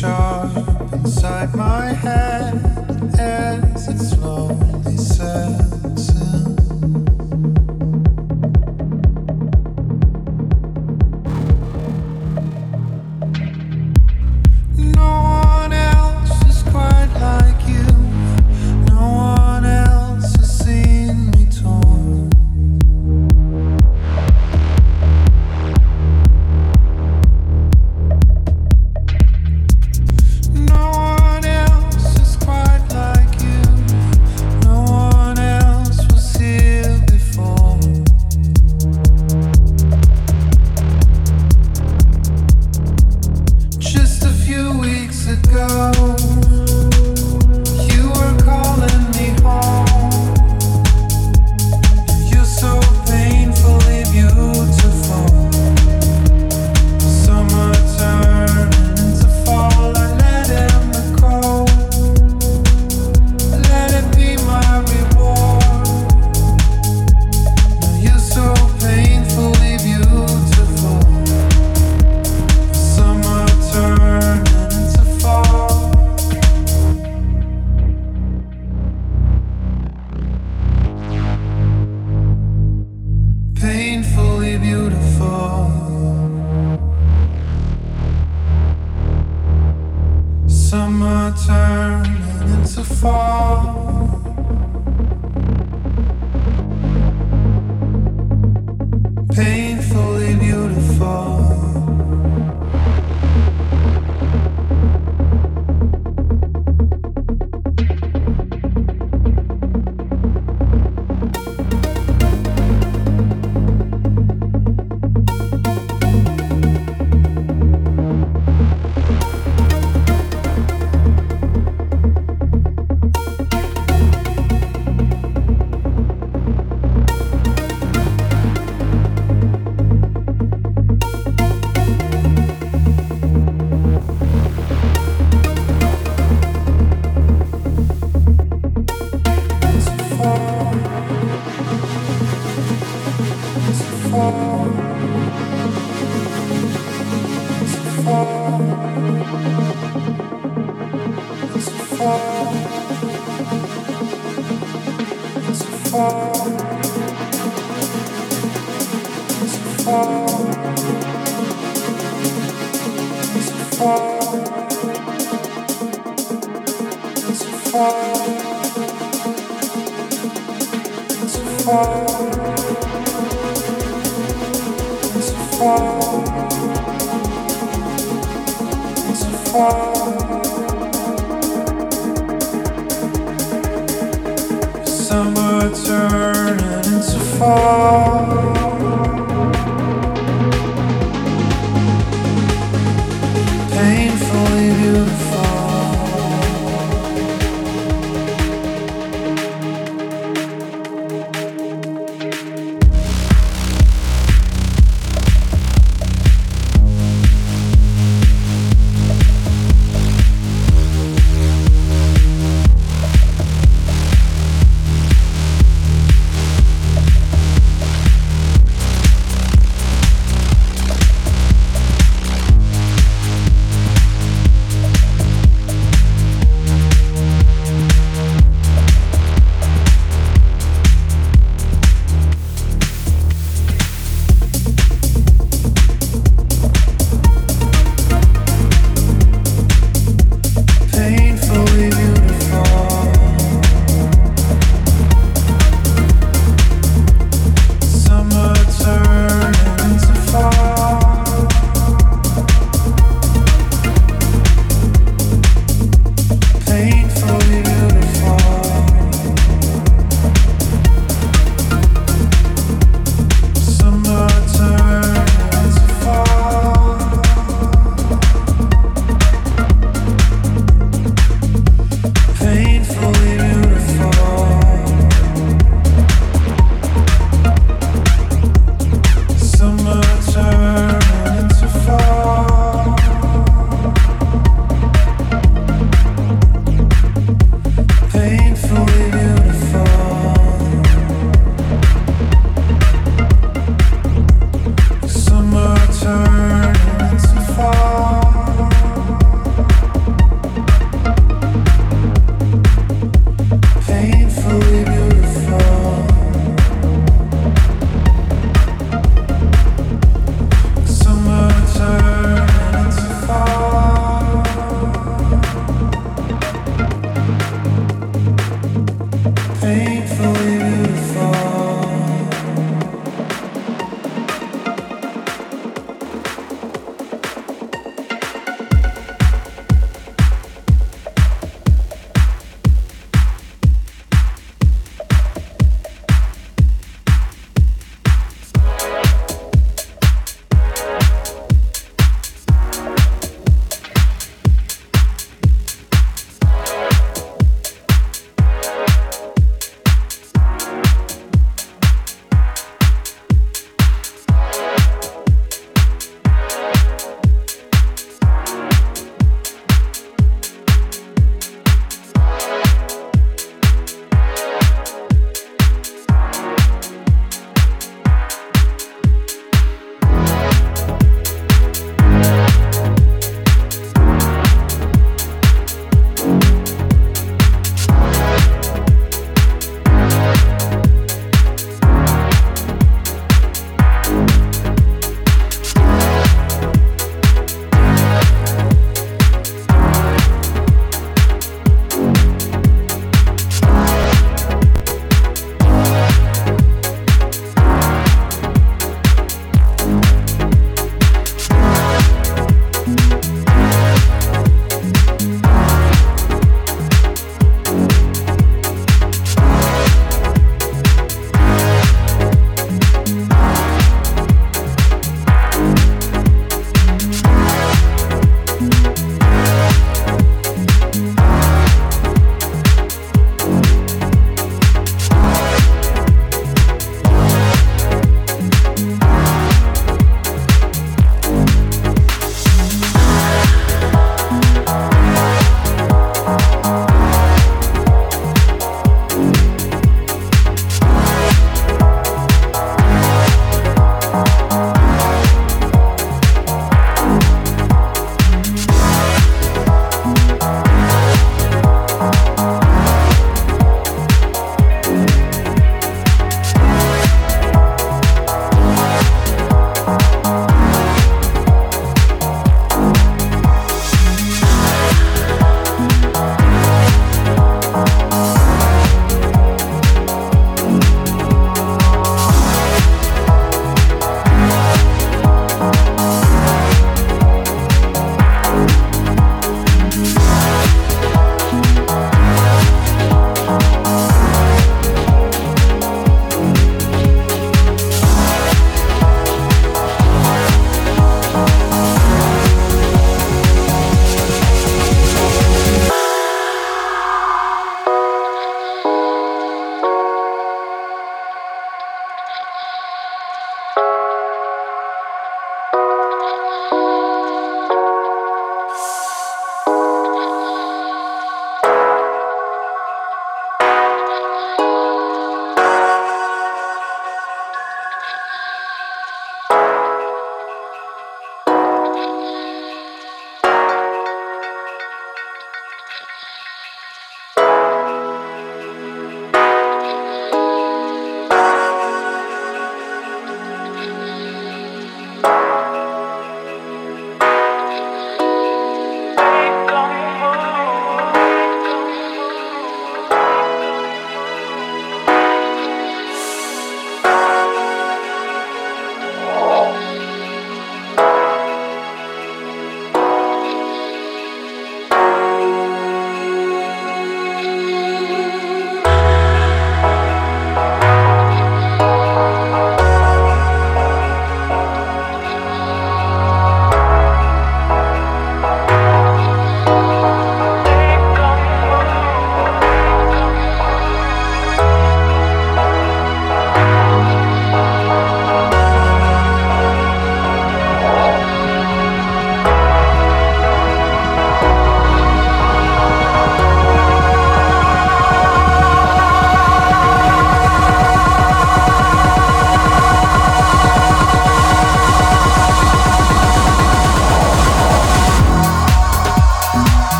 Sharp inside my head as it slowly sets